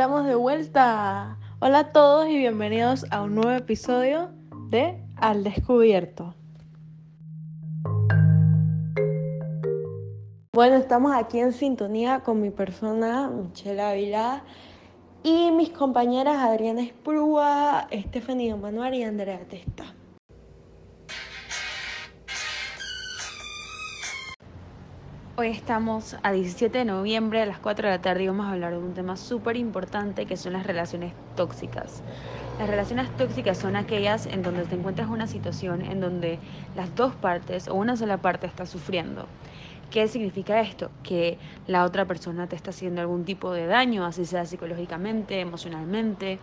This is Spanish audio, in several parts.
estamos de vuelta. Hola a todos y bienvenidos a un nuevo episodio de Al Descubierto. Bueno, estamos aquí en sintonía con mi persona, Michelle Ávila, y mis compañeras Adriana Esprúa, Estefanía Manuel y Andrea Testa. Hoy estamos a 17 de noviembre a las 4 de la tarde y vamos a hablar de un tema súper importante que son las relaciones tóxicas. Las relaciones tóxicas son aquellas en donde te encuentras una situación en donde las dos partes o una sola parte está sufriendo. ¿Qué significa esto? Que la otra persona te está haciendo algún tipo de daño, así sea psicológicamente, emocionalmente,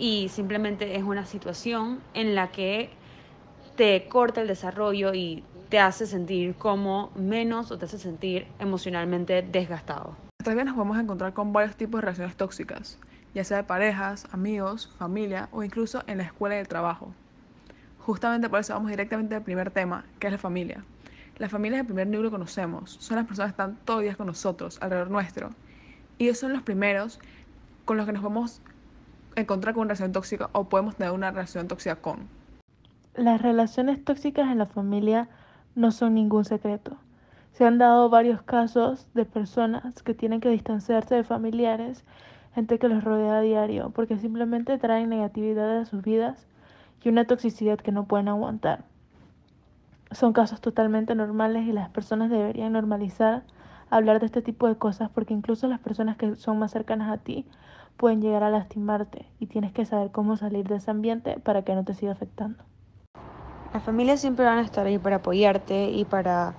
y simplemente es una situación en la que te corta el desarrollo y te hace sentir como menos o te hace sentir emocionalmente desgastado. Todavía nos vamos a encontrar con varios tipos de relaciones tóxicas, ya sea de parejas, amigos, familia o incluso en la escuela y el trabajo. Justamente por eso vamos directamente al primer tema, que es la familia. La familia es el primer núcleo que conocemos, son las personas que están todos los días con nosotros, alrededor nuestro. Y ellos son los primeros con los que nos vamos a encontrar con una relación tóxica o podemos tener una relación tóxica con. Las relaciones tóxicas en la familia no son ningún secreto. Se han dado varios casos de personas que tienen que distanciarse de familiares, gente que los rodea a diario, porque simplemente traen negatividad a sus vidas y una toxicidad que no pueden aguantar. Son casos totalmente normales y las personas deberían normalizar hablar de este tipo de cosas porque incluso las personas que son más cercanas a ti pueden llegar a lastimarte y tienes que saber cómo salir de ese ambiente para que no te siga afectando. Las familias siempre van a estar ahí para apoyarte y para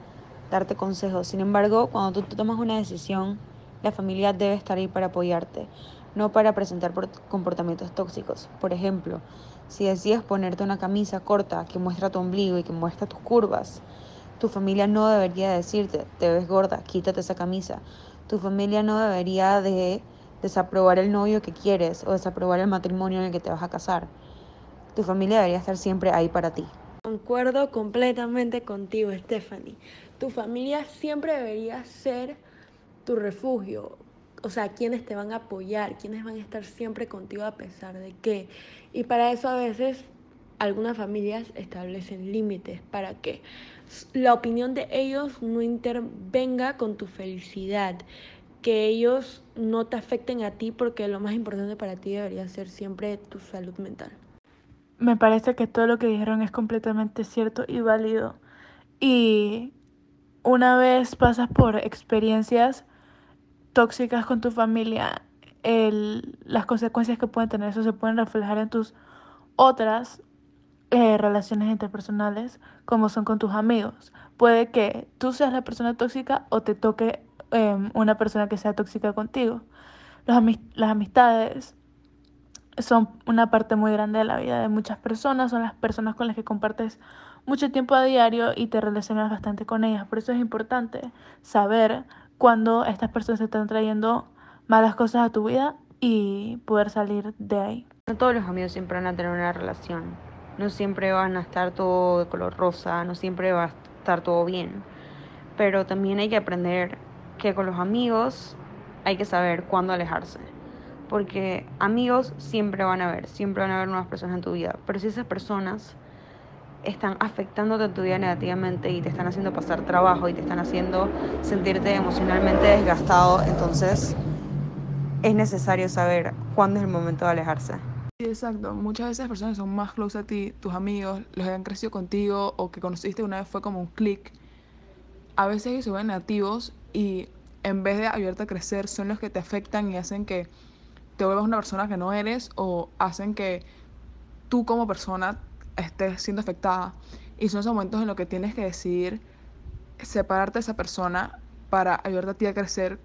darte consejos. Sin embargo, cuando tú tomas una decisión, la familia debe estar ahí para apoyarte, no para presentar comportamientos tóxicos. Por ejemplo, si decides ponerte una camisa corta que muestra tu ombligo y que muestra tus curvas, tu familia no debería decirte, te ves gorda, quítate esa camisa. Tu familia no debería de desaprobar el novio que quieres o desaprobar el matrimonio en el que te vas a casar. Tu familia debería estar siempre ahí para ti. Concuerdo completamente contigo, Stephanie. Tu familia siempre debería ser tu refugio. O sea, quienes te van a apoyar, quienes van a estar siempre contigo a pesar de qué. Y para eso a veces algunas familias establecen límites para que la opinión de ellos no intervenga con tu felicidad, que ellos no te afecten a ti porque lo más importante para ti debería ser siempre tu salud mental. Me parece que todo lo que dijeron es completamente cierto y válido. Y una vez pasas por experiencias tóxicas con tu familia, las consecuencias que pueden tener eso se pueden reflejar en tus otras eh, relaciones interpersonales, como son con tus amigos. Puede que tú seas la persona tóxica o te toque em, una persona que sea tóxica contigo. las amistades son una parte muy grande de la vida de muchas personas, son las personas con las que compartes mucho tiempo a diario y te relacionas bastante con ellas. Por eso es importante saber cuándo estas personas están trayendo malas cosas a tu vida y poder salir de ahí. No todos los amigos siempre van a tener una relación, no siempre van a estar todo de color rosa, no siempre va a estar todo bien, pero también hay que aprender que con los amigos hay que saber cuándo alejarse porque amigos siempre van a haber, siempre van a haber nuevas personas en tu vida, pero si esas personas están afectándote en tu vida negativamente y te están haciendo pasar trabajo y te están haciendo sentirte emocionalmente desgastado, entonces es necesario saber cuándo es el momento de alejarse. Sí, exacto. Muchas veces las personas son más close a ti, tus amigos, los que han crecido contigo o que conociste una vez fue como un clic, a veces ellos se ven negativos y en vez de ayudarte a crecer son los que te afectan y hacen que te vuelvas una persona que no eres o hacen que tú como persona estés siendo afectada. Y son esos momentos en los que tienes que decidir separarte de esa persona para ayudarte a ti a crecer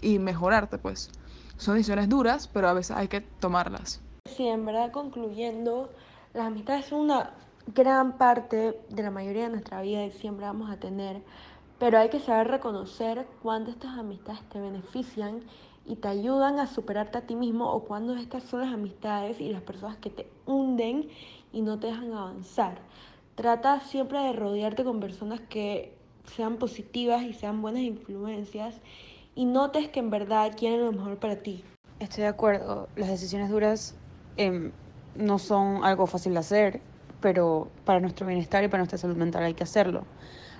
y mejorarte, pues. Son decisiones duras, pero a veces hay que tomarlas. Sí, en verdad, concluyendo, las amistades son una gran parte de la mayoría de nuestra vida y siempre vamos a tener, pero hay que saber reconocer cuándo estas amistades te benefician y te ayudan a superarte a ti mismo o cuando estas son las amistades y las personas que te hunden y no te dejan avanzar. Trata siempre de rodearte con personas que sean positivas y sean buenas influencias y notes que en verdad quieren lo mejor para ti. Estoy de acuerdo, las decisiones duras em, no son algo fácil de hacer, pero para nuestro bienestar y para nuestra salud mental hay que hacerlo.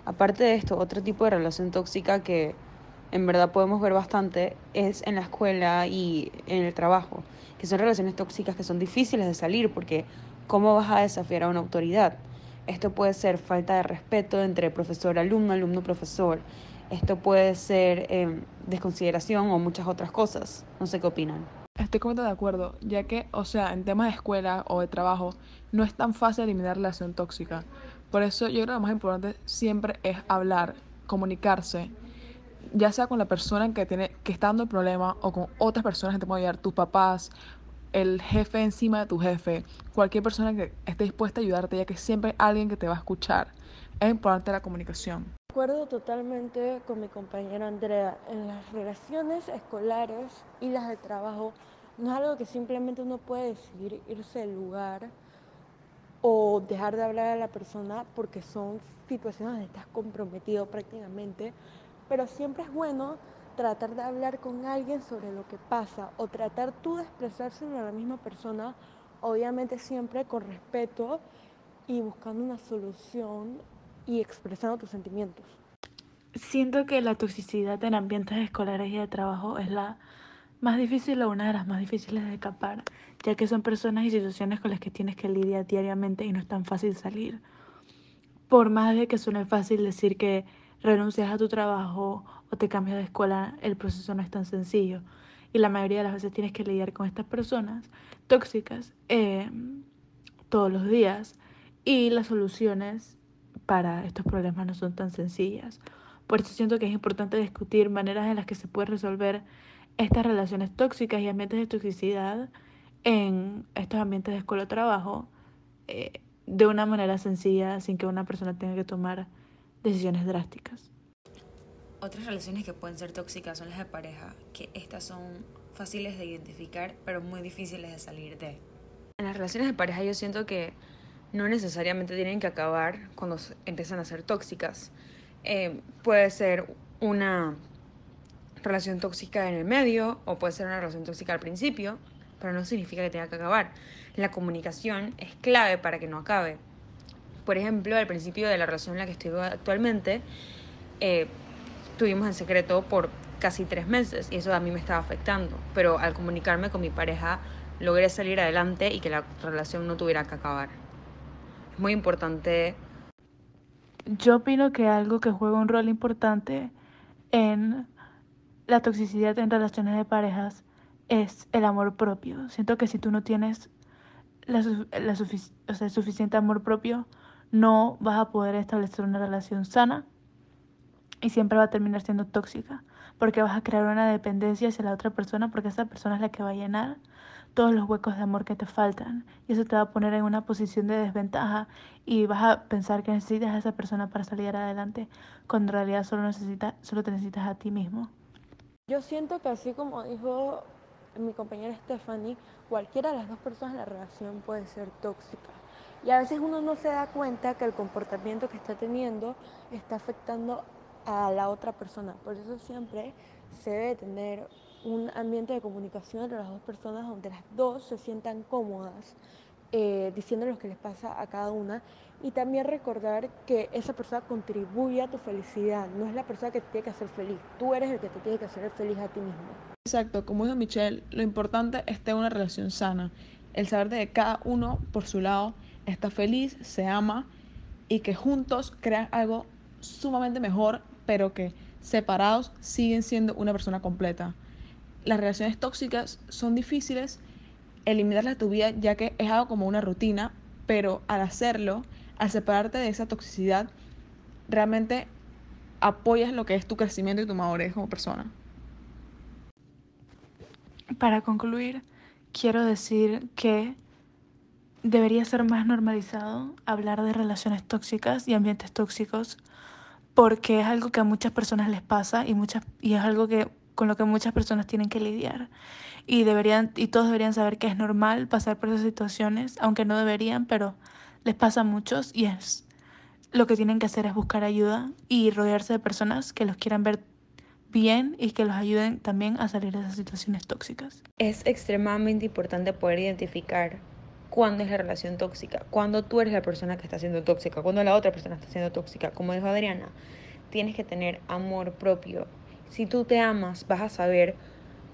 Aparte de esto, otro tipo de relación tóxica que en verdad podemos ver bastante es en la escuela y en el trabajo, que son relaciones tóxicas que son difíciles de salir porque ¿cómo vas a desafiar a una autoridad? Esto puede ser falta de respeto entre profesor-alumno, alumno-profesor. Esto puede ser eh, desconsideración o muchas otras cosas. No sé qué opinan. Estoy completamente de acuerdo, ya que, o sea, en temas de escuela o de trabajo, no es tan fácil eliminar la relación tóxica. Por eso yo creo que lo más importante siempre es hablar, comunicarse, ya sea con la persona que, tiene, que está dando el problema o con otras personas que te pueden ayudar, tus papás, el jefe encima de tu jefe, cualquier persona que esté dispuesta a ayudarte, ya que siempre hay alguien que te va a escuchar. Es importante la comunicación. Acuerdo totalmente con mi compañera Andrea. En las relaciones escolares y las de trabajo no es algo que simplemente uno puede decidir irse del lugar o dejar de hablar a la persona porque son situaciones donde estás comprometido prácticamente, pero siempre es bueno tratar de hablar con alguien sobre lo que pasa o tratar tú de expresarse a la misma persona, obviamente siempre con respeto y buscando una solución y expresando tus sentimientos. Siento que la toxicidad en ambientes escolares y de trabajo es la más difícil o una de las más difíciles de escapar, ya que son personas y situaciones con las que tienes que lidiar diariamente y no es tan fácil salir. Por más de que suene fácil decir que renuncias a tu trabajo o te cambias de escuela, el proceso no es tan sencillo. Y la mayoría de las veces tienes que lidiar con estas personas tóxicas eh, todos los días. Y las soluciones para estos problemas no son tan sencillas. Por eso siento que es importante discutir maneras en las que se puede resolver estas relaciones tóxicas y ambientes de toxicidad en estos ambientes de escuela o trabajo eh, de una manera sencilla sin que una persona tenga que tomar decisiones drásticas. Otras relaciones que pueden ser tóxicas son las de pareja, que estas son fáciles de identificar, pero muy difíciles de salir de. En las relaciones de pareja yo siento que no necesariamente tienen que acabar cuando empiezan a ser tóxicas. Eh, puede ser una relación tóxica en el medio o puede ser una relación tóxica al principio, pero no significa que tenga que acabar. La comunicación es clave para que no acabe por ejemplo, al principio de la relación en la que estoy actualmente, eh, estuvimos en secreto por casi tres meses y eso a mí me estaba afectando. Pero al comunicarme con mi pareja, logré salir adelante y que la relación no tuviera que acabar. Es muy importante. Yo opino que algo que juega un rol importante en la toxicidad en relaciones de parejas es el amor propio. Siento que si tú no tienes la, la o sea, suficiente amor propio, no vas a poder establecer una relación sana y siempre va a terminar siendo tóxica, porque vas a crear una dependencia hacia la otra persona, porque esa persona es la que va a llenar todos los huecos de amor que te faltan y eso te va a poner en una posición de desventaja y vas a pensar que necesitas a esa persona para salir adelante cuando en realidad solo necesitas solo te necesitas a ti mismo. Yo siento que así como dijo mi compañera Stephanie, cualquiera de las dos personas en la relación puede ser tóxica. Y a veces uno no se da cuenta que el comportamiento que está teniendo está afectando a la otra persona. Por eso siempre se debe tener un ambiente de comunicación entre las dos personas donde las dos se sientan cómodas eh, diciendo lo que les pasa a cada una y también recordar que esa persona contribuye a tu felicidad, no es la persona que te tiene que hacer feliz, tú eres el que te tiene que hacer feliz a ti mismo. Exacto, como dijo Michelle, lo importante es tener una relación sana, el saber de cada uno por su lado está feliz, se ama y que juntos crean algo sumamente mejor, pero que separados siguen siendo una persona completa. Las relaciones tóxicas son difíciles, eliminarlas de tu vida ya que es algo como una rutina, pero al hacerlo, al separarte de esa toxicidad, realmente apoyas lo que es tu crecimiento y tu madurez como persona. Para concluir, quiero decir que debería ser más normalizado hablar de relaciones tóxicas y ambientes tóxicos porque es algo que a muchas personas les pasa y muchas y es algo que con lo que muchas personas tienen que lidiar y deberían y todos deberían saber que es normal pasar por esas situaciones, aunque no deberían, pero les pasa a muchos y es lo que tienen que hacer es buscar ayuda y rodearse de personas que los quieran ver bien y que los ayuden también a salir de esas situaciones tóxicas. Es extremadamente importante poder identificar cuándo es la relación tóxica, cuándo tú eres la persona que está siendo tóxica, cuándo la otra persona está siendo tóxica. Como dijo Adriana, tienes que tener amor propio. Si tú te amas, vas a saber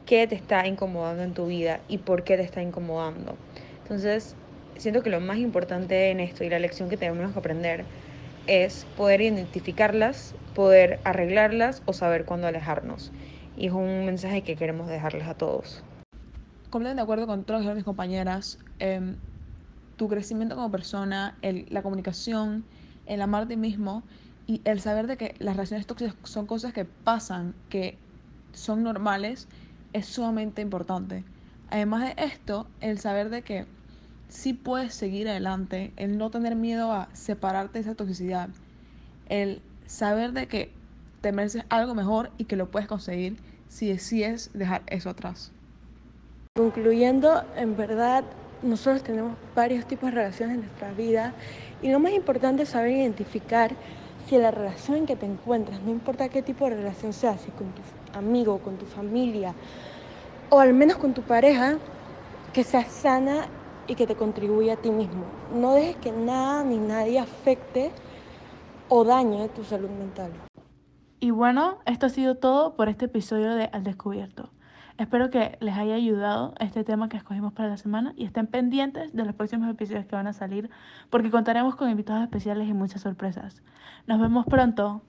qué te está incomodando en tu vida y por qué te está incomodando. Entonces, siento que lo más importante en esto y la lección que tenemos que aprender es poder identificarlas, poder arreglarlas o saber cuándo alejarnos. Y es un mensaje que queremos dejarles a todos. Completamente de acuerdo con todas mis compañeras. Em, tu crecimiento como persona, la comunicación, el amar a ti mismo y el saber de que las relaciones tóxicas son cosas que pasan, que son normales, es sumamente importante. Además de esto, el saber de que sí puedes seguir adelante, el no tener miedo a separarte de esa toxicidad, el saber de que te mereces algo mejor y que lo puedes conseguir si decides dejar eso atrás. Concluyendo, en verdad, nosotros tenemos varios tipos de relaciones en nuestra vida y lo más importante es saber identificar si la relación en que te encuentras, no importa qué tipo de relación sea, si con tu amigo, con tu familia o al menos con tu pareja, que sea sana y que te contribuya a ti mismo. No dejes que nada ni nadie afecte o dañe tu salud mental. Y bueno, esto ha sido todo por este episodio de Al Descubierto. Espero que les haya ayudado este tema que escogimos para la semana y estén pendientes de los próximos episodios que van a salir porque contaremos con invitados especiales y muchas sorpresas. Nos vemos pronto.